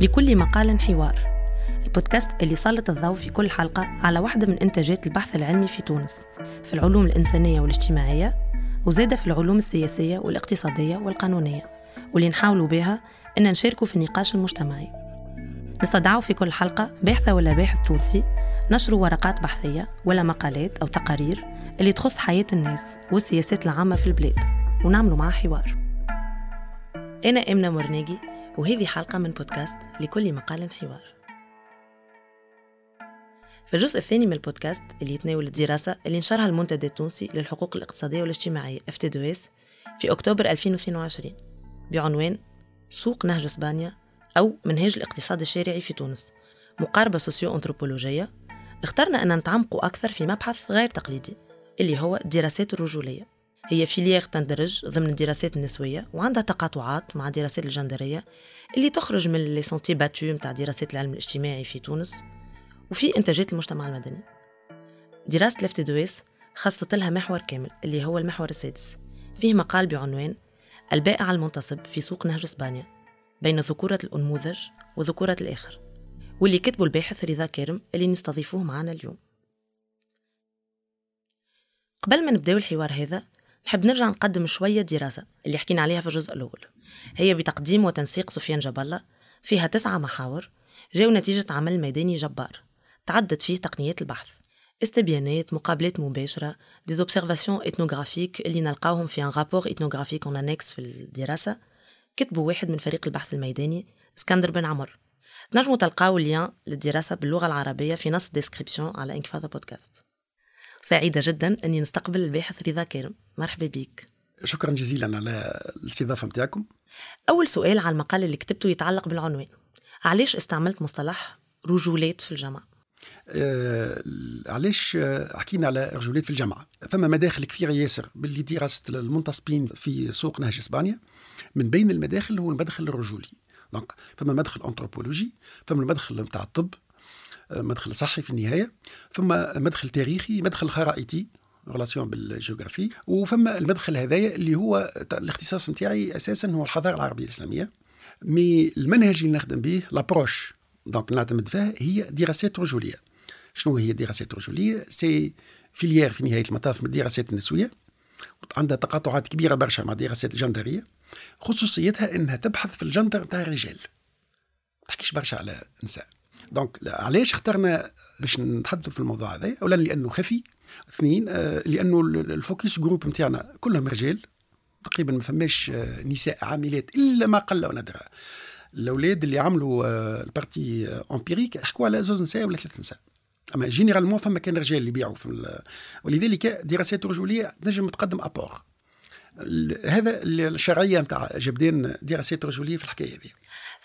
لكل مقال حوار. البودكاست اللي سلط الضوء في كل حلقة على واحدة من إنتاجات البحث العلمي في تونس في العلوم الإنسانية والاجتماعية وزادة في العلوم السياسية والاقتصادية والقانونية. واللي نحاولوا بها أن نشاركوا في النقاش المجتمعي. نستدعوا في كل حلقة باحثة ولا باحث تونسي نشروا ورقات بحثية ولا مقالات أو تقارير اللي تخص حياة الناس والسياسات العامة في البلاد ونعملوا معها حوار. أنا إمنة مرناجي وهذه حلقة من بودكاست لكل مقال حوار. في الجزء الثاني من البودكاست اللي يتناول الدراسة اللي نشرها المنتدى التونسي للحقوق الاقتصادية والاجتماعية FTDES في أكتوبر 2022 بعنوان سوق نهج إسبانيا أو منهاج الاقتصاد الشارعي في تونس مقاربة سوسيو أنثروبولوجية اخترنا أن نتعمقوا أكثر في مبحث غير تقليدي اللي هو الدراسات الرجولية. هي filière تندرج ضمن الدراسات النسوية وعندها تقاطعات مع دراسات الجندرية اللي تخرج من les sentiers battus متاع دراسات العلم الاجتماعي في تونس وفي إنتاجات المجتمع المدني. دراسة الـ FTDES خصت لها محور كامل اللي هو المحور السادس. فيه مقال بعنوان البائع المنتصب في سوق نهج إسبانيا بين ذكورة الأنموذج وذكورة الآخر واللي كتبه الباحث رضا كارم اللي نستضيفوه معنا اليوم. قبل ما نبداو الحوار هذا نحب نرجع نقدم شوية دراسة اللي حكينا عليها في الجزء الأول. هي بتقديم وتنسيق سفيان جبلة فيها تسعة محاور جاو نتيجة عمل ميداني جبار تعدد فيه تقنيات البحث استبيانات مقابلات مباشرة des observations ethnographiques اللي نلقاوهم في un rapport ethnographique en annexe في الدراسة. كتبوا واحد من فريق البحث الميداني إسكندر بن عمر. نجموا تلقاو الـ lien للدراسة باللغة العربية في نص description على انكفاضة بودكاست سعيدة جدا أني نستقبل الباحث رضا كارم مرحبا بك. شكرا جزيلا على الاستضافة متاعكم أول سؤال على المقال اللي كتبته يتعلق بالعنوان. علاش استعملت مصطلح رجولات في الجامعة؟ آه علاش حكينا على رجولات في الجامعة؟ فما مداخل كثيرة ياسر باللي دراسة المنتصبين في سوق نهج إسبانيا. من بين المداخل هو المدخل الرجولي. donc فما مدخل أنثروبولوجي فما المدخل نتاع الطب مدخل صحي في النهاية ثم مدخل تاريخي مدخل خرائطي relation بالجيوغرافي وفما المدخل هذايا اللي هو الاختصاص نتاعي أساسا هو الحضارة العربية الإسلامية. mais المنهج اللي نخدم به l'approche donc نعتمد فيها هي دراسات رجولية. شنو هي الدراسات الرجوليه c'est filière في نهاية المطاف من الدراسات النسويه عندها تقاطعات كبيرة برشا مع الدراسات الجندريه خصوصيتها إنها تبحث في الجندر نتاع الرجال. ما تحكيش برشا على النساء donc علاش اخترنا باش نتحدثوا في الموضوع هذا؟ اولا لأنه خفي اثنين آه، لأنه الـ focus group نتاعنا كلهم رجال تقريبا ما فماش آه، نساء عاملات إلا ما قل وندر الأولاد اللي عملوا آه، الـ partie empirique يحكوا على زوج نساء ولا ثلاث نساء. أما généralement فما كان رجال اللي يبيعوا في ولذلك دراسات رجولية تنجم تقدم apport هذا الشرعية نتاع جبدان دراسات رجولية في الحكاية هذه.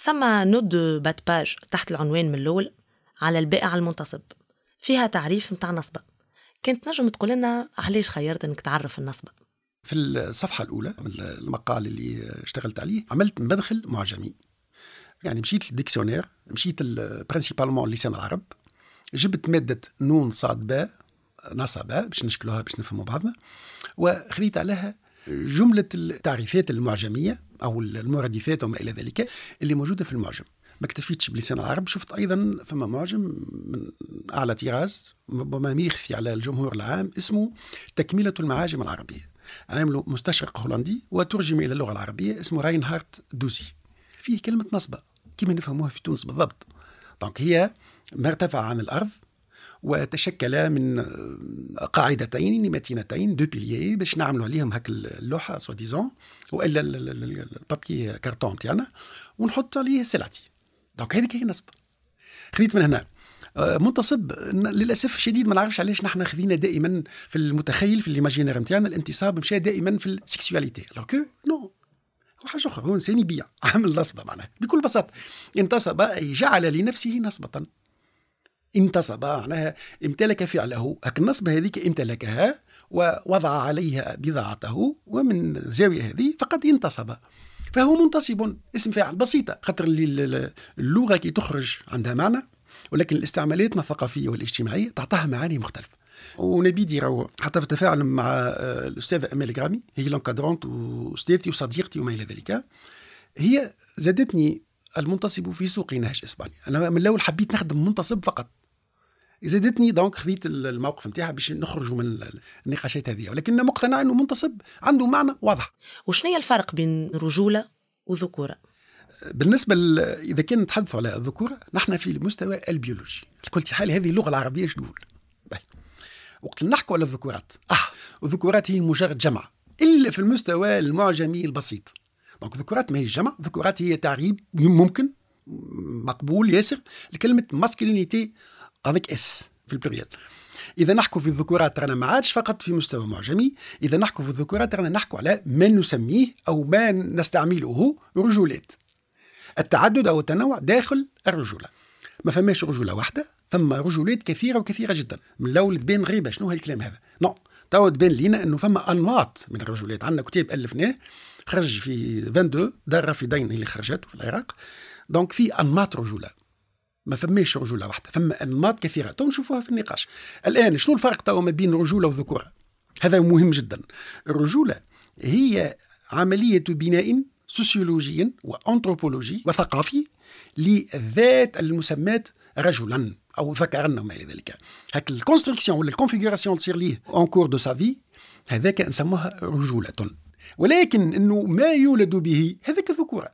ثم نود bas de page تحت العنوان من الأول على البائع المنتصب. فيها تعريف متاع نصبة. كنت نجم تقول لنا علاش خيرت إنك تعرف النصبة؟ في الصفحة الأولى المقال اللي اشتغلت عليه عملت مدخل معجمي. يعني مشيت لل dictionnaire مشيت principalement لسان العرب. جبت مادة نون صاد باء نصبة باش نشكلوها باش نفهموا بعضنا. وخذيت عليها جملة التعريفات المعجمية أو المرادفات وما إلى ذلك اللي موجودة في المعجم. ما اكتفيتش بلسان العرب شفت أيضا فما معجم من أعلى طراز ربما يخفي على الجمهور العام اسمه تكملة المعاجم العربية. عامله مستشرق هولندي وترجم إلى اللغة العربية اسمه راينهارت دوسي. فيه كلمة نصبة كما نفهموها في تونس بالضبط. donc هي ما ارتفع عن الأرض وتشكل من قاعدتين متينتين deux piliers باش نعملوا عليهم هاك اللوحة soi-disant وإلا ال papier carton تاعنا ونحط عليه سلعتي. donc هذيك هي النصب. خذيت من هنا. آه، منتصب للأسف الشديد ما نعرفش علاش نحن خذينا دائما في المتخيل في ال imaginaire نتاعنا الانتصاب مشى دائما في ال sexualité le corps non حاجة أخرى هو إنسان يبيع عمل نصبه معناها. بكل بساطة انتصب اي جعل لنفسه نصبة. انتصب معناها امتلك فعله هك النصب هذيك امتلكها ووضع عليها بضاعته ومن الزاوية هذه فقد انتصب. فهو منتصب اسم فاعل بسيطة خاطر اللغة كي تخرج عندها معنى ولكن الاستعمالات الثقافية والاجتماعية تعطيها معاني مختلفة. ونبيدي راهو حتى في التفاعل مع آه، الأستاذة أمال جرامي هي l'encadrante وأستاذتي وصديقتي وما إلى ذلك هي زادتني المنتصب في سوق نهج إسبانيا. أنا من الأول حبيت نخدم منتصب فقط. زادتني donc خذيت الموقف نتاعها باش نخرجوا من النقاشات هذه. ولكن مقتنع إنه منتصب عنده معنى واضح. وشنو هي الفرق بين رجولة وذكورة؟ بالنسبة إذا كان نتحدث على الذكورة نحن في المستوى البيولوجي. قلت حالي هذه اللغة العربية شنو وقت نحكوا على الذكورات آه الذكورات هي مجرد جمع. إلا في المستوى المعجمي البسيط. donc ذكورات ما هي جمع ذكورات هي تعريب ممكن مقبول ياسر لكلمة masculinités avec s في ال pluriel إذا نحكوا في الذكورات رانا ما عادش فقط في مستوى معجمي. إذا نحكوا في الذكورات رانا نحكوا على ما نسميه أو ما نستعمله رجولات التعدد أو التنوع داخل الرجولة. ما فماش رجولة واحدة ثم رجولات كثيرة وكثيرة جدا. من الأول تبان غريبة شنو هالكلام هذا؟ non تو تبان لينا إنه فما أنماط من الرجولات عندنا كتاب ألفناه خرج في 22 دار رافدين اللي خرجته في العراق. donc في أنماط رجولة. ما فماش رجولة واحدة فما أنماط كثيرة. تو نشوفوها في النقاش. الآن شنو الفرق تو ما بين رجولة وذكورة؟ هذا مهم جدا. الرجولة هي عملية بناء سوسيولوجي وانثروبولوجي وثقافي للذات المسماة رجلا أو ذكرا وما إلى ذلك. هاك ال construction ولا ال configuration تصير ليه en cours de sa vie هذاك نسموها رجولة. ولكن إنه ما يولد به هذاك ذكورة.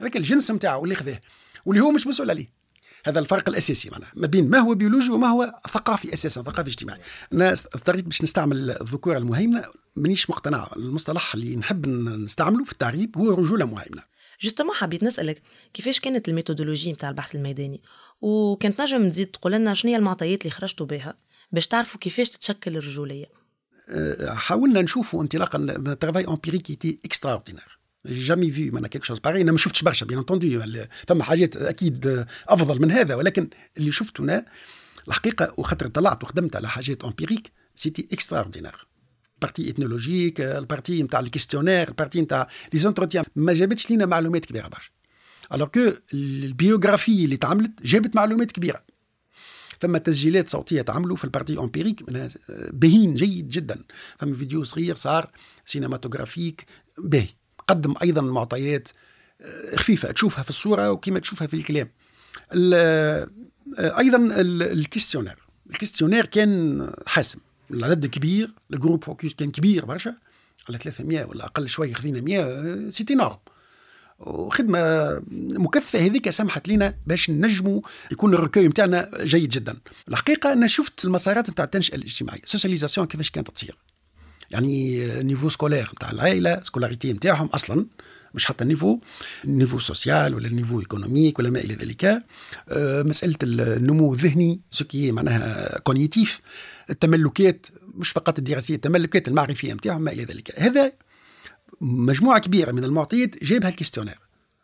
هذاك الجنس نتاعو اللي خذاه واللي هو مش مسؤول عليه. هذا الفرق الأساسي معناها. ما بين ما هو بيولوجي وما هو ثقافي أساسا ثقافي اجتماعي. أنا اضطريت باش نستعمل الذكوره المهيمنة مانيش مقتنع. المصطلح اللي نحب نستعمله في التعريب هو رجوله مهيمنه justement حبيت نسألك كيفاش كانت ال méthodologie نتاع البحث الميداني؟ وكانت نجم تزيد تقول لنا شنو هي المعطيات اللي خرجتوا بها باش تعرفوا كيفاش تتشكل الرجولية؟ أه، حاولنا نشوفوا انطلاقا من travail empirique était extraordinaire jamais fait معناها quelque chose pareil أنا ما شفتش برشا bien entendu فما حاجات أكيد أفضل من هذا. ولكن اللي شفته أنا الحقيقة وخاطر طلعت وخدمت على حاجات empiriques c'était extraordinaire partie ethnologique ال partie نتاع ال questionnaire ال partie نتاع les entretiens ما جابتش لينا معلومات كبيرة برشا. alors que ال biographie اللي تعملت جابت معلومات كبيرة. فما تسجيلات صوتية تعملوا في ال partie empirique باهين جيد جدا. فما فيديو صغير صار cinématographique باهي. قدم أيضا معطيات آه، خفيفة تشوفها في الصورة وكما تشوفها في الكلام. آه، أيضا ال questionnaire. ال questionnaire كان حاسم. العدد كبير ال groupe focus كان كبير برشا. على 300 ولا أقل شوية خذينا 100 c'était énorme. وخدمة مكثفة هذيك سمحت لنا باش نجموا يكون ال recueil نتاعنا جيد جدا. الحقيقة أنا شفت المسارات نتاع التنشئة الاجتماعية socialisation كيفاش كانت تصير. يعني niveau scolaire نتاع العائلة scolarité نتاعهم أصلا مش حتى ال niveau ال niveau social ولا ال niveau économique ولا ما إلى ذلك. آه، مسألة النمو الذهني ce qui معناها cognitif التملكات مش فقط الدراسية التملكات المعرفية نتاعهم ما إلى ذلك. هذا مجموعة كبيرة من المعطيات جابها ال questionnaire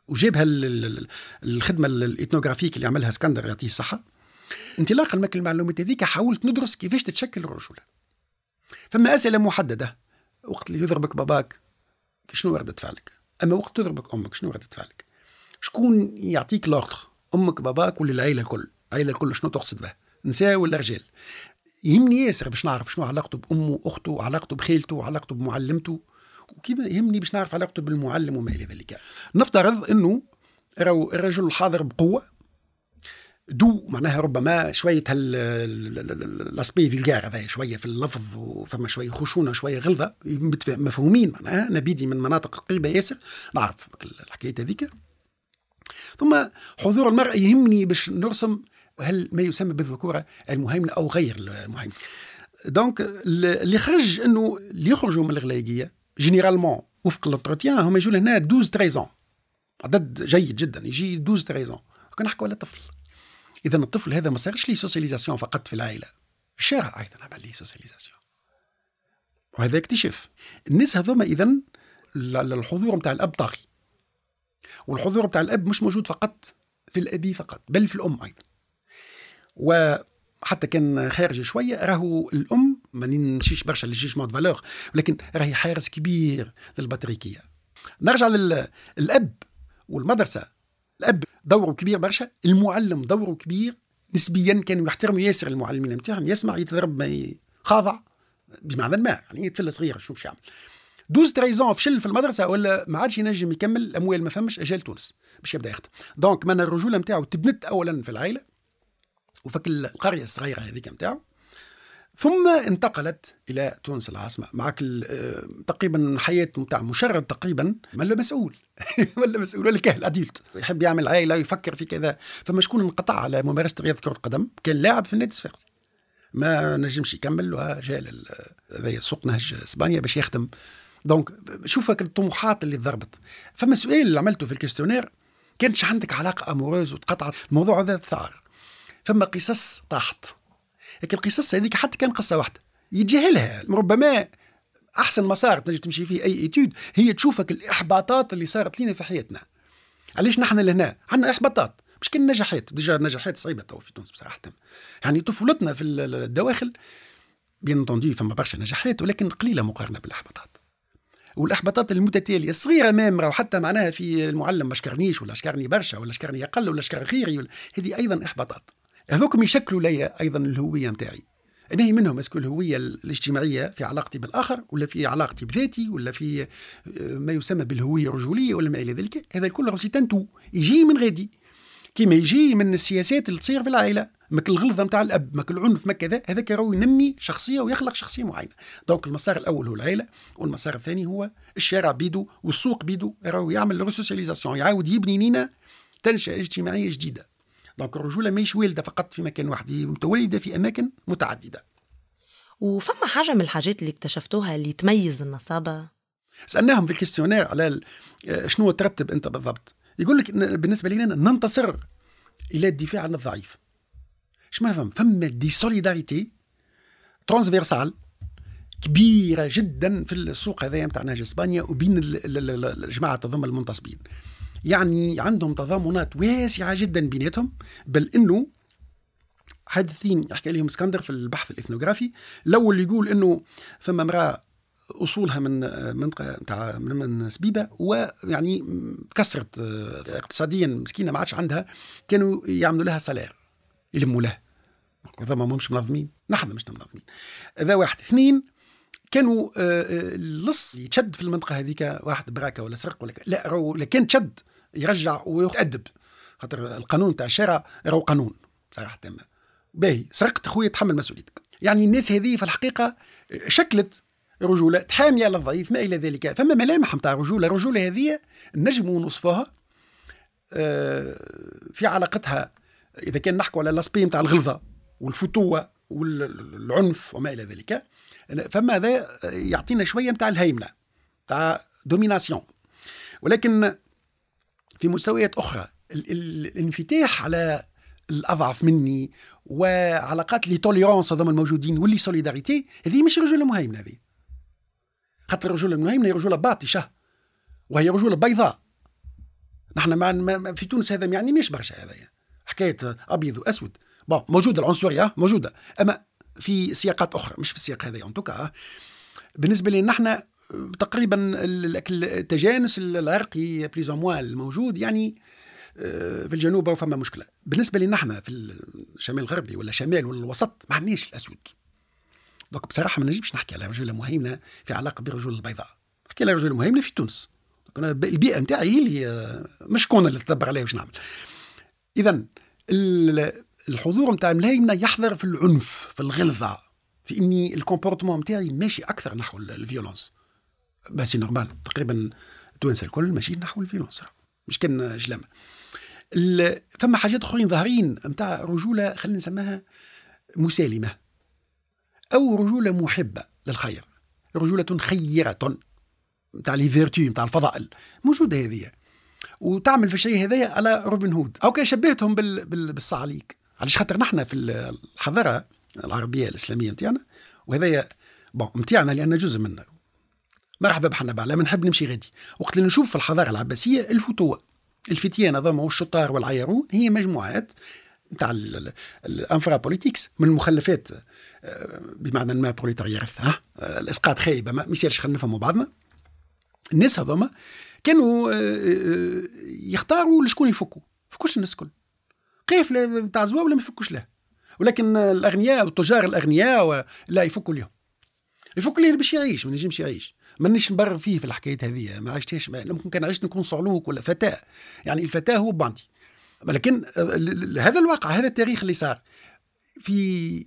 وجابها الخدمة ال ethnographique اللي عملها اسكندر يعطيه الصحة. انطلاقا من المعلومات هذيك حاولت ندرس كيفاش تتشكل الرجوله فما أسئلة محددة. وقت اللي يضربك باباك شنو ردة فعلك؟ أما وقت تضربك أمك شنو ردة فعلك؟ شكون يعطيك l'ordre أمك باباك ولا العائله الكل؟ العائله الكل شنو تقصد به؟ نساء ولا رجال؟ يهمني ياسر باش نعرف شنو علاقته بأمه أخته علاقته بخالته علاقته بمعلمته. وكيما يهمني باش نعرف علاقته بالمعلم وما إلى ذلك. نفترض إنه راهو الرجل الحاضر بقوة دو معناها ربما شوية ال aspect vulgaire هذا شوية في اللفظ وفما شوية خشونة شوية غلظة مفهومين معناها نبيدي من مناطق قريبة ياسر. نعرف الحكاية هذيك. ثم حضور المرأة يهمني باش نرسم هل ما يسمى بالذكورة المهيمنة أو غير المهيمنة. donc اللي خرج إنه اللي يخرجوا من الغلايقيه généralement وفق l'entretien هما يجوا لهنا 12 13 عدد جيد جدا يجي 12 13 كنا نحكوا على طفل. إذا الطفل هذا ما صارش لي socialisation فقط في العائلة. الشارع أيضا عمل لي socialisation. وهذا اكتشاف. الناس هذوما اذا الحضور نتاع الأب طاغي. والحضور نتاع الأب مش موجود فقط في الأبي فقط بل في الأم أيضا. وحتى كان خارج شوية راهو الأم ما نمشيش برشا للجيجمون فالور ولكن راهي حارس كبير للبطريكيه نرجع للاب والمدرسة. الأب دوره كبير برشا المعلم دوره كبير نسبيا كانوا يحترموا ياسر المعلمين نتاعهم يسمع يتضرب ما خاضع بمعنى ما يعني طفل صغير شوف شو يعمل. 12 treize ans فشل في المدرسة ولا ما عادش ينجم يكمل الاموال ما فماش إجا لتونس باش يبدأ يخدم. donc من الرجولة نتاعو تبنت اولا في العائلة وفي ك القرية الصغيرة هذيك نتاعو ثم انتقلت إلى تونس العاصمة. معك آه، تقريبا حياة نتاع مشرد تقريبا. ولا مسؤول؟ ولا مسؤول ولا كهل adulte يحب يعمل عائله يفكر في كذا. فما شكون انقطع على ممارسة رياضة كرة القدم؟ كان لاعب في النادي الصفاقسي ما نجمش يكمل وجاء هذايا سوق نهج إسبانيا باش يخدم. donc شوف ك الطموحات اللي ضربت فما سؤال اللي عملته في ال questionnaire كانش عندك علاقة amoureuse وتقطعت؟ الموضوع هذا ثار. فما قصص طاحت. لكن القصص هذيك حتى كان قصة واحدة يتجاهلها ربما أحسن مسار تنجم تمشي فيه أي étude هي تشوف ك الإحباطات اللي صارت لنا في حياتنا. علاش نحن لهنا؟ عندنا إحباطات. مش كان نجاحات déjà نجاحات صعيبة تو في تونس بصراحة يعني طفولتنا في الدواخل bien entendu فما برشا نجاحات ولكن قليلة مقارنة بالإحباطات. والإحباطات المتتالية الصغيرة مامره وحتى معناها في المعلم ما شكرنيش ولا شكرني برشا ولا شكرني أقل ولا شكر غيري هذه أيضا إحباطات. هذوكم يشكلوا لي أيضا الهوية نتاعي أنهي منهم؟ est-ce que الهوية الاجتماعية في علاقتي بالآخر ولا في علاقتي بذاتي ولا في آه، ما يسمى بالهوية الرجولية ولا ما إلى ذلك. هذا كله c'est un tout. يجي من غادي. كيما يجي من السياسات اللي تصير في العائلة. ماك الغلظة نتاع الأب ماك العنف ماك كذا هذاك راهو ينمي شخصية ويخلق شخصية معينة. donc المسار الأول هو العائلة والمسار الثاني هو الشارع بيدو والسوق بيدو. راهو يعمل resocialisation يعاود يبني لينا تنشئه اجتماعية جديدة. donc الرجوله ماهيش والده فقط في مكان واحد هي متولده في أماكن متعددة. وفما حاجة من الحاجات اللي اكتشفتوها اللي تميز النصابة؟ سألناهم في ال questionnaire على آه، شنو ترتب أنت بالضبط. يقول لك بالنسبة لنا ننتصر إلى الدفاع عن الضعيف. اش ما نفهم فما des solidarités transversales كبيرة جدا في السوق هذايا نتاع نهج إسبانيا وبين الجماعة تضم المنتصبين. يعني عندهم تضامنات واسعة جدا بيناتهم بل إنه حادثين يحكي عليهم اسكندر في البحث الإثنوغرافي الأول يقول إنه فما امرأة أصولها من منطقه نتاع من سبيبة ويعني تكسرت آه، اقتصاديا مسكينة ما عادش عندها كانوا يعملوا لها سالير يلموا لها. هذا ما مش منظمين نحن مش منظمين. هذا واحد. اثنين كانوا آه، آه، اللص يتشد في المنطقة هذيك واحد براكه ولا سرق ولا لا لا كان تشد يرجع ويتأدب خاطر القانون تاع الشارع راهو قانون صراحة تامه باهي سرقت خويا تحمل مسؤوليتك. يعني الناس هذه في الحقيقة شكلت رجولة تحامي على الضعيف ما إلى ذلك. فما ملامح نتاع رجوله الرجولة هذه نجموا نوصفوها آه، في علاقتها إذا كان نحكوا على l'aspect نتاع الغلظة والفتوة والعنف وما إلى ذلك. فما هذا يعطينا شوية نتاع الهيمنة نتاع domination ولكن في مستويات أخرى الانفتاح على الأضعف مني وعلاقات les tolérances هذوما الموجودين و les solidarités هذه مش رجوله مهيمنه هذه. خاطر الرجوله المهيمنة هي رجولة باطشة وهي رجولة بيضاء. نحن ما في تونس هذا ما يعنيناش برشا هذا حكاية أبيض وأسود. bon موجودة العنصرية موجودة. أما في سياقات أخرى مش في السياق هذا en tout cas بالنسبة لنا نحن تقريبا التجانس العرقي بليز الموجود يعني آه، في الجنوب فما مشكلة. بالنسبة لنا إحنا في الشمال الغربي ولا شمال ولا الوسط ما عندناش الأسود. دونك بصراحة ما نجمش نحكي على رجل مهيمنة في علاقة بالرجل البيضاء. نحكي على رجل مهيمنة في تونس. البيئة نتاعي هي اللي آه، مش كون اللي تدبر عليها واش نعمل. اذا الحضور نتاع المهيمنه يحضر في العنف في الغلظة في إني ال comportement نتاعي ماشي أكثر نحو ال violence. c'est normal تقريبا التوانسه الكل ماشي نحو ال violence. مش كان جلامة. فما حاجات أخرين ظاهرين نتاع رجولة خلينا نسميها مسالمة أو رجولة محبة للخير. رجولة خيرة نتاع les vertus نتاع الفضائل. موجودة هذه. وتعمل في الشيء هذايا على روبن هود. أو كان شبهتهم بال... بال... بالصعاليك. علاش خاطر نحن في الحضارة العربية الإسلامية نتاعنا وهذايا bon نتاعنا لأن جزء منا مرحبا بحنبعل نحب نمشي غادي. وقت اللي نشوف في الحضارة العباسية الفتوه الفتيان هذوما والشطار والعيارون هي مجموعات نتاع ال infra politiques من المخلفات آه، بمعنى ما بروليتاريات ها الإسقاط خايبة ما يصيرش خلينا نفهموا بعضنا. الناس هذوما كانوا آه، آه، يختاروا لشكون يفكوا فكوش الناس الكل. كيف نتاع ولا ما يفكوش له ولكن الأغنياء والتجار الأغنياء لا يفكوا لهم يفك اللي باش يعيش ما نجمش يعيش. مانيش نبرر فيه في الحكاية هذه ما عشتهاش ممكن كان عشت نكون صعلوك ولا فتى. يعني الفتى هو bandit لكن هذا الواقع هذا التاريخ اللي صار في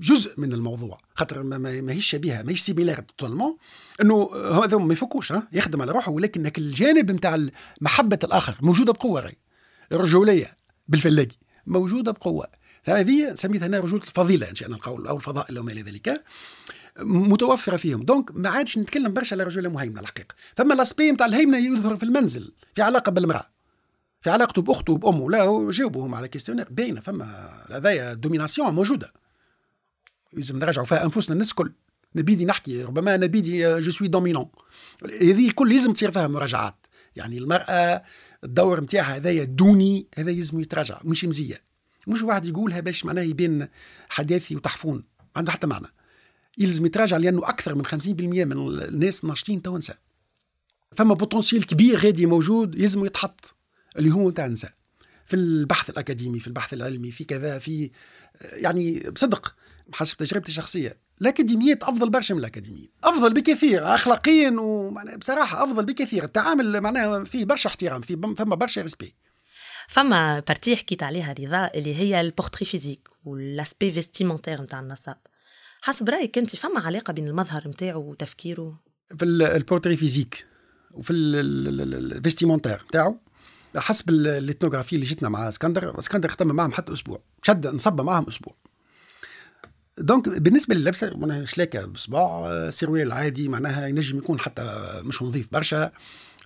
جزء من الموضوع. خاطر ما هيش شبيهة ما هيش similaire totalement إنه هذا ما يفكوش يخدم على روحه. ولكن الجانب نتاع محبة الآخر موجودة بقوة غير الرجوليه بالفلاجي موجودة بقوة. هذه سميتها أنا رجولة الفضيلة إن شئنا القول أو الفضائل أو ما إلى ذلك متوفرة فيهم. donc ما عادش نتكلم برشا على رجولة مهيمنة الحقيقة. فما l'aspect نتاع الهيمنة يظهر في المنزل في علاقة بالمرأة. في علاقته بأخته وبأمه لا جاوبوهم على questionnaire باينة فما هذايا domination موجودة. لازم نرجعوا فيها أنفسنا الناس الكل. نبدى نحكي ربما نبدى je suis dominant هذه الكل لازم تصير فيها مراجعات. يعني المرأة الدور نتاعها هذايا دوني هذا لازم يتراجع مش مزيه مش واحد يقولها باش معناها يبين حداثي وتحفون عنده حتى معنى. يلزم يتراجع لأنه أكثر من 50% من الناس ناشطين تو نساء. فما potentiel كبير غادي موجود يلزم يتحط اللي هو نتاع النساء. في البحث الأكاديمي في البحث العلمي في كذا في يعني بصدق حسب تجربتي الشخصية. الاكاديميات أفضل برشا من الاكاديميين أفضل بكثير اخلاقيا وبصراحه أفضل بكثير. التعامل معناها فيه برشا احترام فيه فما برشا respect فما partie حكيت عليها رضا اللي هي ال portrait physique وال aspect vestimentaire نتاع النصاب. حسب رأيك أنت فما علاقة بين المظهر نتاعو وتفكيره؟ في ال portrait physique وفي ال vestimentaire نتاعو حسب ال ethnographie اللي جيتنا مع اسكندر. اسكندر ختم معهم حتى أسبوع شد نصب معهم أسبوع. donc بالنسبة للبسه معناها شلاكة بصباع سروال عادي معناها ينجم يكون حتى مش نظيف برشا.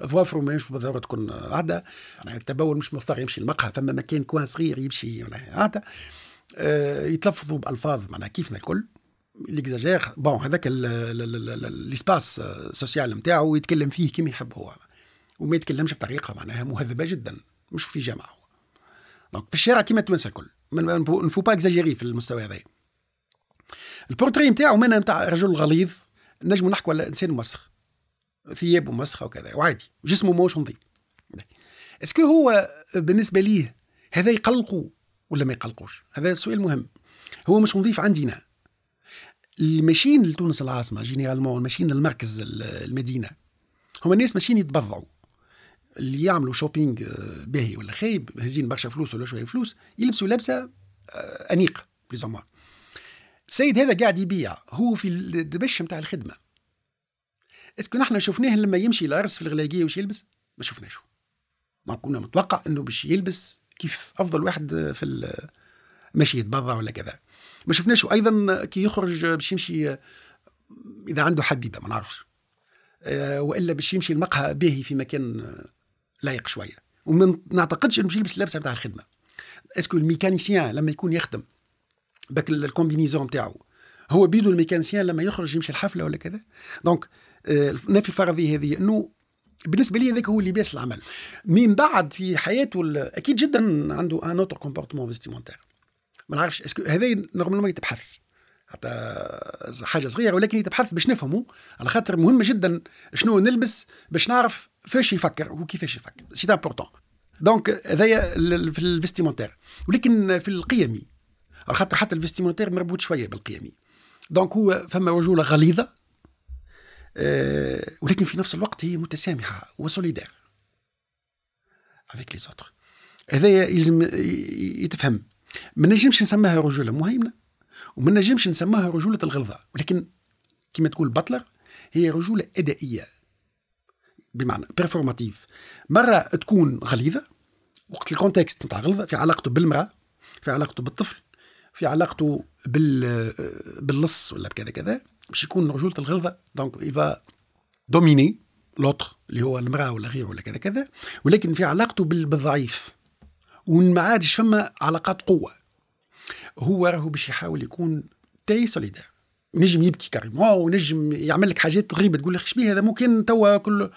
ظوافره ماهيش بالضروره تكون عادة. يعني التبول مش مضطر يمشي المقهى فما مكان coin صغير يمشي معناها عادة. أه يتلفظوا بألفاظ معناها كيفنا الكل l'exagère bon هذاك l'espace social نتاعو يتكلم فيه كيما يحب هو. وما يتكلمش بطريقة معناها مهذبة جدا مش في جامعة donc في الشارع كيما التوانسه الكل. ne faut pas exagérer في المستوى هذا البورتري نتاعو مانا نتاع رجل غليظ نجمو نحكوا على إنسان مسخ ثيابه مسخه وكذا وعادي جسمه موش نظيف. est-ce que هو بالنسبة ليه هذا يقلقه ولا ما يقلقوش؟ هذا سؤال مهم. هو مش نظيف عندنا. الماشيين لتونس العاصمة généralement الماشيين للمركز المدينة هما الناس ماشيين يتبضعوا. اللي يعملوا shopping آه، باهي ولا خايب هزين برشا فلوس ولا شوية فلوس يلبسوا لبسة آه، أنيقة بليز السيد هذا قاعد يبيع هو في الدبش نتاع الخدمة. est-ce que نحن شفناه لما يمشي العرس في الغلاقية وش يلبس؟ ما شفناش ما كنا متوقع إنه باش يلبس كيف أفضل واحد في ماشي يتبضع ولا كذا. ما شفناش أيضا كي يخرج باش يمشي إذا عنده حبيبه ما نعرفش. آه، وإلا باش يمشي المقهى باهي في مكان لايق شوية. وما نعتقدش إنه باش يلبس اللبسة نتاع الخدمة. est-ce que ال mécanicien لما يكون يخدم بال combinaison نتاعو. هو بيدو ال mécanicien لما يخرج يمشي الحفلة ولا كذا. donc نفي الفرضية هذه إنه بالنسبة لي هذاك هو لباس العمل. من بعد في حياته أكيد جدا عنده un autre comportement vestimentaire ما نعرفش est-ce que هذا normalement يتبحث. حتى حاجة صغيرة ولكن يتبحث باش نفهموا على خاطر مهم جدا شنو نلبس باش نعرف فاش يفكر وكيفاش يفكر. c'est important donc هذايا في ال vestimentaire ولكن في القيمي. خاطر حتى ال vestimentaire مربوط شوية بالقيمي donc هو فما رجوله غليظة أه ولكن في نفس الوقت هي متسامحة و solidaire avec les autres هذايا يلزم يتفهم. ما نجمش نسميها رجولة مهيمنه وما نجمش نسميها رجولة الغلظة. ولكن كما تقول باتلر هي رجولة أدائية. بمعنى performative مرة تكون غليظة وقت ال contexte نتاع غلظة في علاقته بالمرأة في علاقته بالطفل في علاقته بال باللص ولا بكذا كذا باش يكون رجولة الغلظة. donc il va dominer l'autre اللي هو المرأة ولا غيره ولا كذا كذا. ولكن في علاقته بالضعيف. وما عادش فما علاقات قوة. هو راهو باش يحاول يكون très solidaire نجم يبكي كاريمون ونجم يعمل لك حاجات غريبة تقول لك شبيه هذا؟ ممكن توا كل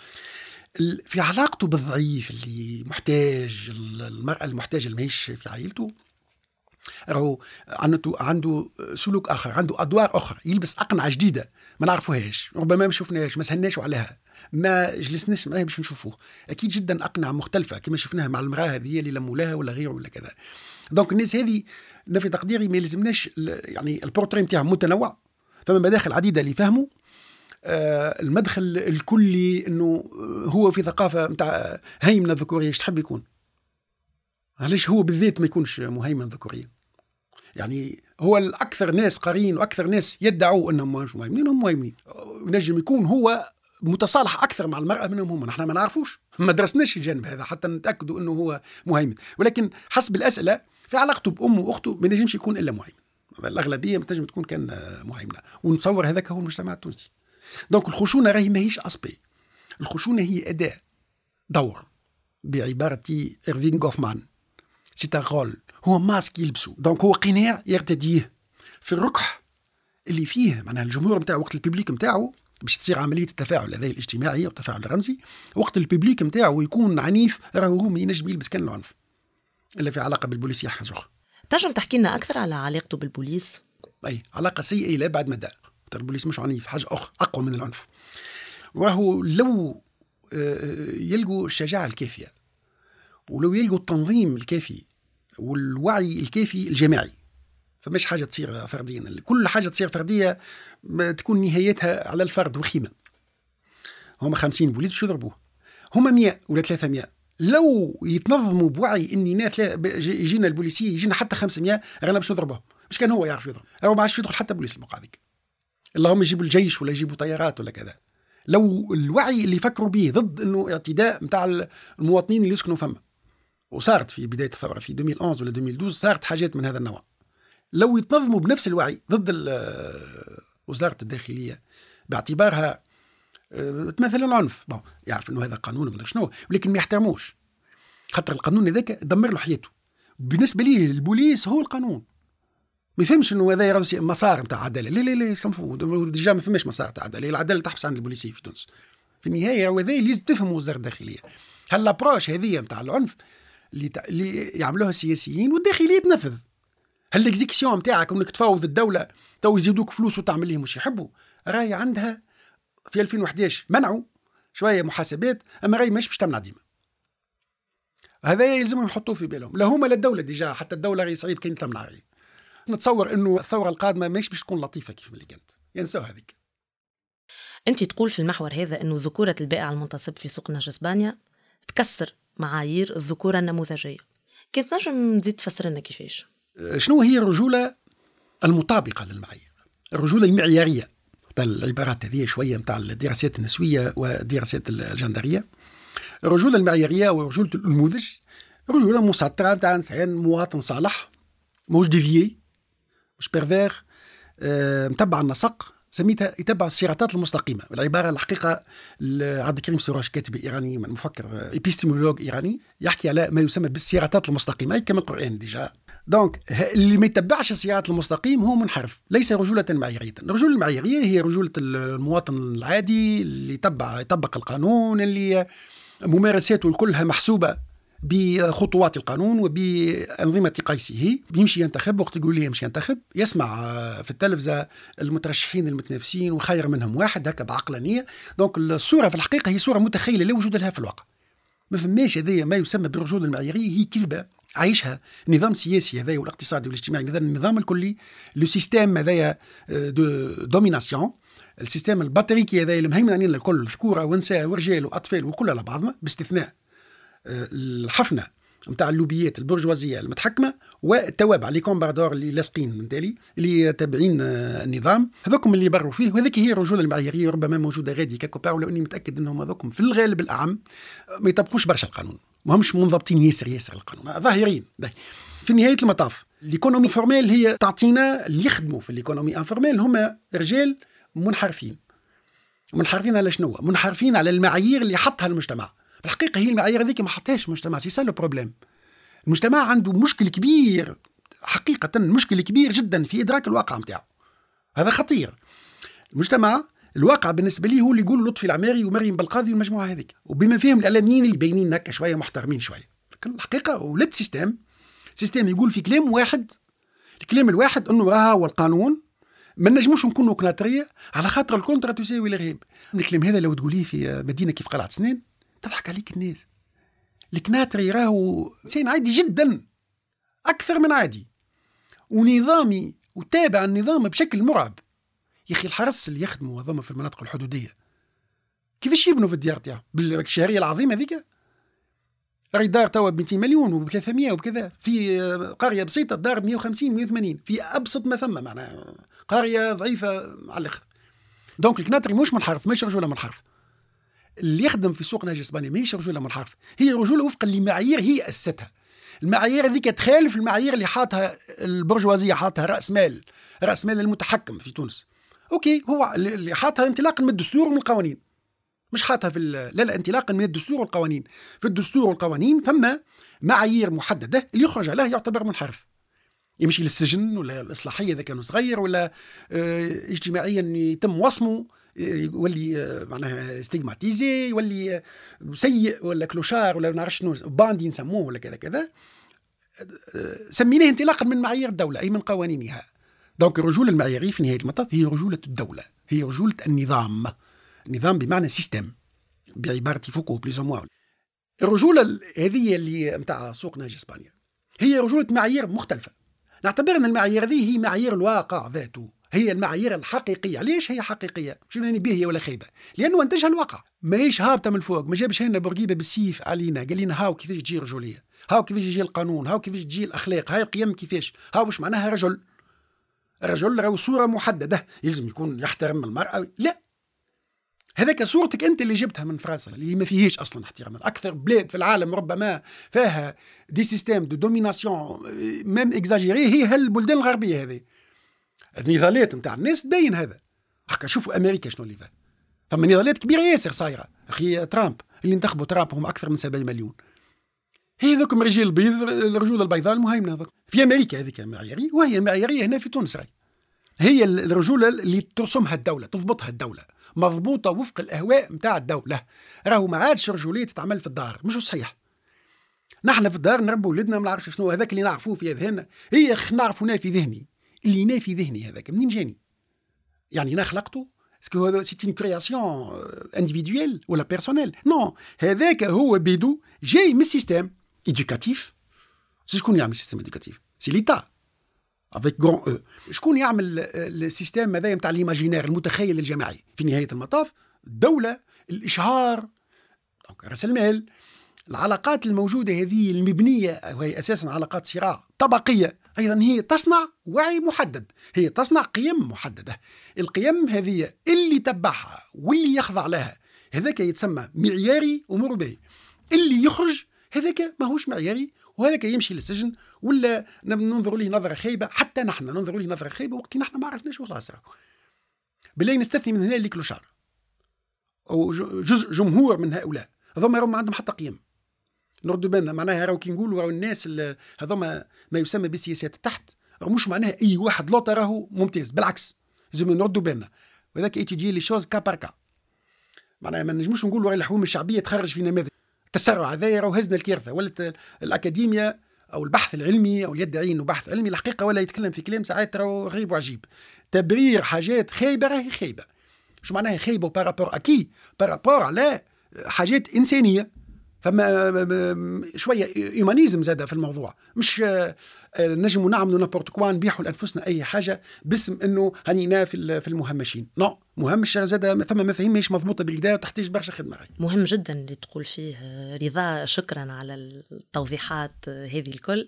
في علاقته بالضعيف اللي محتاج المرأة المحتاجة اللي ماهيش في عائلته. راهو عنده عنده سلوك آخر عنده أدوار أخرى يلبس أقنعة جديدة ما نعرفوهاش ربما ما شفناهاش ما سهلناش عليها ما جلسناش معاه باش نشوفوه أكيد جدا أقنعة مختلفة كما شفناها مع المرأة هذه اللي لمولاها ولا غيره ولا كذا donc الناس هذه في تقديري ما يلزمناش يعني البورتري نتاعهم متنوع فما مداخل عديدة اللي يفهموا آه، المدخل الكلي إنه هو في ثقافة نتاع هيمنة ذكورية إيش تحب يكون؟ علاش هو بالذات ما يكونش مهيمن ذكوريا؟ يعني هو الأكثر ناس قارين وأكثر ناس يدعوا إنهم مش مهيمنين هم مهيمنين ينجم يكون هو متصالح أكثر مع المرأة منهم هم نحن ما نعرفوش ما درسناش الجانب هذا حتى نتأكدوا إنه هو مهيمن ولكن حسب الأسئلة في علاقته بأمه وأخته ما نجمش يكون إلا مهيمن الأغلبية ما تنجم تكون كان مهيمنه ونتصور هذاك هو المجتمع التونسي. donc الخشونة راهي ماهيش aspect الخشونة هي أداة دور بعبارة ايرفين غوفمان ses rôles هو ماسك يلبسه. donc هو قناع يرتديه في الركح اللي فيه معناها الجمهور نتاعو وقت ال public نتاعو باش تصير عملية التفاعل هذا الاجتماعي أو التفاعل الرمزي وقت ال public نتاعو يكون عنيف راهو هو ما ينجم يلبس كان العنف. إلا في علاقة بالبوليس حاجة أخرى. تنجم تحكي لنا أكثر على علاقته بالبوليس؟ أي علاقة سيئة إلى بعد مدى البوليس مش عنيف حاجة أخرى أقوى من العنف. وراهو لو آه، يلقوا الشجاعة الكافية ولو يلقوا التنظيم الكافي والوعي الكافي الجماعي. فمش حاجة تصير فرديا. كل حاجة تصير فردية تكون نهايتها على الفرد وخيمة. هما خمسين بوليس باش يضربوه؟ هما 100 ولا 300 لو يتنظموا بوعي إني ناس يجينا البوليسية يجينا حتى 500 رانا باش نضربوهم مش كان هو يعرف يضرب. هو ما عادش يدخل حتى بوليس الموقع هذيك اللهم يجيبوا الجيش ولا يجيبوا طيارات ولا كذا. لو الوعي اللي فكروا به ضد إنه اعتداء نتاع المواطنين اللي يسكنوا فما وصارت في بداية الثورة في 2011 ولا 2012 صارت حاجات من هذا النوع. لو يتنظموا بنفس الوعي ضد وزارة الداخلية باعتبارها آه، تمثل العنف. bon يعرف إنه هذا قانون ولا شنو ولكن ما يحترموش. خاطر القانون هذاك دمر له حياته. بالنسبة ليه البوليس هو القانون. ما يفهمش إنه هذا مسار نتاع عدالة. لا لا لا شنفو déjà ما فماش مسار نتاع عدالة. العدالة تحبس عند البوليسية في تونس. في النهاية هو هذا لازم تفهم وزارة الداخلية. هال l'approche هذه نتاع العنف اللي, يعملوها السياسيين والداخلية تنفذ. هل ال exaction نتاعك انك تفاوض الدولة تو يزيدوك فلوس وتعمل لهم مش يحبوا؟ راهي عندها في 2011 منعوا شوية محاسبات أما راهي مش باش تمنع ديما. هذا يلزمهم يحطوه في بالهم. لا هما لا الدولة déjà حتى الدولة راهي صعيب كان تمنع راهي. نتصور إنه الثورة القادمة مش باش تكون لطيفة كيف اللي كانت. ينسوا هذيك. أنت تقول في المحور هذا إنه ذكورة البائع المنتصب في سوق نهج إسبانيا تكسر معايير الذكورة النموذجية. كنت نجم تزيد تفسر لنا كيفاش؟ شنو هي الرجولة المطابقة للمعايير؟ الرجولة المعيارية. العبارات هذه شوية نتاع الدراسات النسوية والدراسات الجندرية. الرجولة المعيارية ورجوله النموذج رجولة مسطرة نتاع إنسان مواطن صالح موش dévié مش pervers آه، متبع النسق. سميتها يتبع الصراطات المستقيمة العبارة الحقيقة عبد الكريم سروش كاتب إيراني مفكر épistémologue إيراني يحكي على ما يسمى بالصراطات المستقيمة كما القرآن déjà. donc اللي ما يتبعش الصراط المستقيم هو منحرف ليس رجولة معيارية الرجولة المعيارية هي رجولة المواطن العادي اللي يتبع يطبق القانون اللي ممارساته كلها محسوبة بخطوات القانون وبأنظمة قيسه. يمشي ينتخب وقت يقول لي يمشي ينتخب يسمع في التلفزة المترشحين المتنافسين وخير منهم واحد هكا بعقلانية. donc الصورة في الحقيقة هي صورة متخيلة لا وجود لها في الواقع. ما فماش هذايا ما يسمى بالرجولة المعيارية هي كذبة عايشها. النظام السياسي هذايا والاقتصادي والاجتماعي هذا النظام الكلي le système هذايا de domination ال système البطريركي هذا اللي مهيمن علينا الكل ذكوره ونساء ورجال واطفال وكل على بعضنا باستثناء. الحفنة نتاع اللوبيات البرجوازية المتحكمة والتوابع les compradores اللي لاصقين من تالي اللي تابعين آه، النظام. هذوكم اللي بروا فيه وهذيك هي الرجولة المعيارية ربما موجودة غادي quelque part ولو إني متأكد إنهم هذوكم في الغالب الأعم ما يطبقوش برشا القانون. ما همش منضبطين ياسر ياسر القانون. ظاهرين في نهاية المطاف l'économie formelle هي تعطينا اللي يخدموا في l'économie informelle هما رجال منحرفين. منحرفين على شنو؟ منحرفين على المعايير اللي حطها المجتمع. الحقيقة هي المعايير هذيك ما حطهاش المجتمع c'est ça le problème. المجتمع عنده مشكل كبير حقيقة مشكل كبير جدا في إدراك الواقع نتاعو هذا خطير. المجتمع الواقع بالنسبة لي هو اللي يقول لطفي العماري ومريم بالقاضي والمجموعة هذيك. وبما فيهم الإعلاميين اللي باينين هكا شوية محترمين شوية. الحقيقة ولد système. système يقول في كلام واحد الكلام الواحد إنه راه هو القانون ما نجموش نكونوا كناترية على خاطر الكونترا تساوي الإرهاب. الكلام هذا لو تقوليه في مدينة كيف قلعة سنان تضحك عليك الناس. الكناتري راهو انسان عادي جدا أكثر من عادي. ونظامي وتابع النظام بشكل مرعب. يا أخي الحرس اللي يخدموا هذوما في المناطق الحدودية كيفاش يبنوا في الديار تاعهم؟ بالشهرية العظيمة هذيك؟ راهي دار توا ب 200 مليون وب 300 وكذا في قرية بسيطة دار ب 150 180 في أبسط ما ثم معناها قرية ضعيفة على الأخر. دونك الكناتري مش منحرف ماهيش رجوله منحرف. اللي يخدم في سوق نهج اسبانيا ماهيش رجوله منحرف هي رجوله وفقا لمعايير هي أسستها. المعايير هذيك تخالف المعايير اللي حاطها البرجوازية حاطها رأس مال رأس مال المتحكم في تونس. OK هو اللي حاطها انطلاقا من الدستور ومن القوانين. مش حاطها في لا لا انطلاقا من الدستور والقوانين. في الدستور والقوانين ثم معايير محددة اللي يخرج عليه يعتبر منحرف. يمشي للسجن ولا الإصلاحية إذا كان صغير ولا آه اجتماعيا يتم وصمه. يولي آه معناها stigmatisé يولي سيء ولا clochard ولا ما نعرفش شنو باندي نسموه ولا كذا كذا. آه سميناه انطلاقا من معايير الدولة أي من قوانينها. donc الرجوله المعياريه في نهاية المطاف هي رجولة الدولة هي رجولة النظام. نظام بمعنى système بعبارة فوكو plus ou moins الرجولة هذه اللي نتاع سوق نهج إسبانيا هي رجولة معايير مختلفة. نعتبر أن المعايير هذه هي معايير الواقع ذاته. هي المعايير الحقيقية. ليش هي حقيقية؟ شنو يعني باهية ولا خيبة؟ لأنه أنتجها الواقع ماهيش هابطة من الفوق ما جابش هنا بورقيبة بالسيف علينا. قال لنا هاو كيفاش تجي رجولية؟ هاو كيفاش يجي القانون؟ هاو كيفاش تجي الأخلاق؟ هاي القيم كيفاش؟ هاو مش معناها رجل؟ الرجل راهو صورة محددة. يلزم يكون يحترم المرأة. لا. هذاك صورتك أنت اللي جبتها من فرنسا اللي ما فيهش أصلا احترام. أكثر بلاد في العالم ربما فيها des systèmes de domination même exagérés هي هالبلدان الغربية هذه. النضالات نتاع الناس تبين هذا. حكا شوفوا أمريكا شنو اللي فيها فما نضالات كبيرة ياسر صايرة. أخي ترامب اللي انتخبوا ترامب هم أكثر من 70 مليون. هي ذوك رجال البيض الرجول البيضاء المهيمنة ذوك في أمريكا هذيك معياريه وهي معيارية هنا في تونس راي هي الرجولة اللي ترسمها الدولة تضبطها الدولة. مضبوطة وفق الأهواء نتاع الدولة. راهو ما عادش رجولية تتعمل في الدار مش صحيح. نحن في الدار نربوا ولدنا ما نعرفش شنو هذاك اللي نعرفوه في أذهاننا. هي نعرفوا أنا في ذهني. اللي أنا في ذهني هذاك. منين جاني؟ يعني أنا خلقته؟ est-ce que هذا c'est une création individuelle ولا personnelle non هذاك هو بيدو جاي من ال système éducatif شكون يعمل ال système éducatif c'est l'État avec grand E شكون يعمل ال système هذايا نتاع l'imaginaire المتخيل الجماعي؟ في نهاية المطاف الدولة الإشهار. donc رأس المال. العلاقات الموجودة هذه المبنية وهي أساسا علاقات صراع طبقية. أيضا هي تصنع وعي محدد. هي تصنع قيم محددة. القيم هذه اللي تبعها واللي يخضع لها. هذاك يتسمى معياري امور به. اللي يخرج هذاك ماهوش معياري وهذاك يمشي للسجن ولا ننظر له نظرة خايبة حتى نحن ننظر له نظرة خايبة وقت نحن ما عرفناش والله صار بالله نستثني من هنا اللي كلوشار أو جزء جمهور من هؤلاء. هذوما ما عندهم حتى قيم. نردوا بالنا. معناها راهو كي نقولوا الناس هذوما ما يسمى بالسياسات تحت مش معناها أي واحد لوطا راهو ممتاز بالعكس لازم نردوا بالنا وذاك étudier les choses cas par cas معناها ما نجموش نقولوا الحكومة الشعبية تخرج في نماذج التسرع هذايا راهو هزنا الكارثه ولات الاكاديميا أو البحث العلمي أو يدعي انه بحث علمي الحقيقة ولا يتكلم في كلام ساعات راهو غريب وعجيب. تبرير حاجات خايبة راهي خايبة. شو معناها خايبة par rapport à qui par rapport على حاجات إنسانية. فما شوية humanisme زاد في الموضوع. مش آه، نجموا نعملوا n'importe quoi نبيحوا لأنفسنا أي حاجة باسم إنه هنينا في المهمشين. non مهمش زاد ثم مفاهيم مش مضبوطة بالكدا وتحتاج برشا خدمة مهم جدا اللي تقول فيه رضا شكرا على التوضيحات هذه الكل.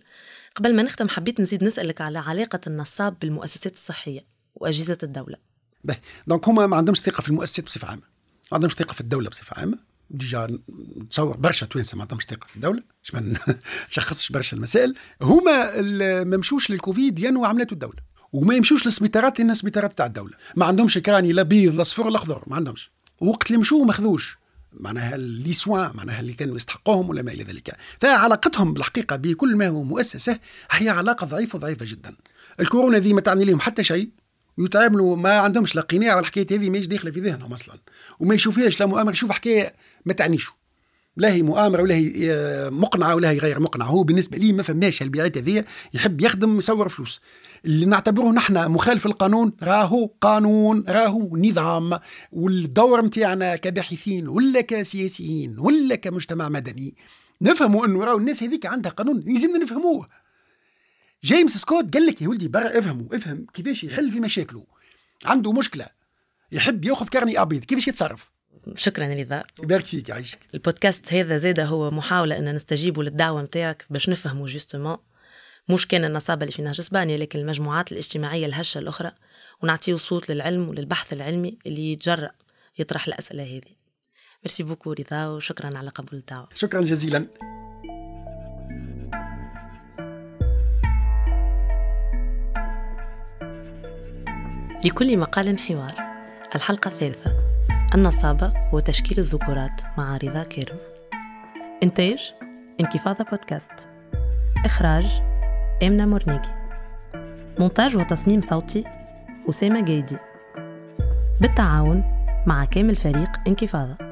قبل ما نختم حبيت نزيد نسألك على علاقة النصاب بالمؤسسات الصحية وأجهزة الدولة. باهي donc هما ما عندهمش ثقة في المؤسسات بصفة عامة. ما عندهمش ثقة في الدولة بصفة عامة. déjà نتصور برشا توانسة ما عندهمش ثقة في الدولة باش ما نشخصش برشا المسائل. هما ما مشوش للكوفيد لأنه عملته الدولة وما يمشوش للسبيطارات لأن السبيطارات تاع الدولة. ما عندهمش كراني لا بيض لا صفر لا خضر ما عندهمش. وقت اللي مشوا ما خذوش. معناها les soins معناها اللي كانوا يستحقوهم ولا ما إلى ذلك. فعلاقتهم بالحقيقة بكل ما هو مؤسسة هي علاقة ضعيفة ضعيفه جدا. الكورونا ذي ما تعني لهم حتى شيء. يتعاملوا ما عندهمش لا قناع والحكايه هذه ماهيش داخله في ذهنهم أصلا. وما يشوفهاش لا مؤامرة. يشوف حكاية ما تعنيش. لا هي مؤامرة ولا هي آه، مقنعة ولا هي غير مقنعة. هو بالنسبة لي ما فماش هالبيعات هذه. يحب يخدم يصور فلوس. اللي نعتبره نحن مخالف القانون راهو قانون راهو نظام. والدور نتاعنا كباحثين ولا كسياسيين ولا كمجتمع مدني. نفهموا أنه راهو الناس هذيك عندها قانون لازمنا نفهموه. جيمس سكوت قال لك يا ولدي برا افهموا افهم كيفاش يحل في مشاكله. عنده مشكلة يحب يأخذ carnet أبيض كيفاش يتصرف؟ شكرا رضا. يبارك فيك يعيشك البودكاست هذا زاد هو محاولة أن نستجيبوا للدعوة متاعك باش نفهموا justement مش كان النصابة اللي في نهج إسبانيا لكن المجموعات الاجتماعية الهشة الأخرى. ونعطيه صوت للعلم وللبحث العلمي اللي يتجرأ يطرح الأسئلة هذه. merci beaucoup رضا وشكرا على قبول الدعوة. شكرا جزيلا. لكل مقال حوار. الحلقة الثالثة. النصابة وتشكيل الذكورات مع رضا كيرم إنتاج انكفاضة بودكاست. إخراج إمنا مورنيكي. مونتاج وتصميم صوتي أسامة جيدي. بالتعاون مع كامل فريق انكفاضة.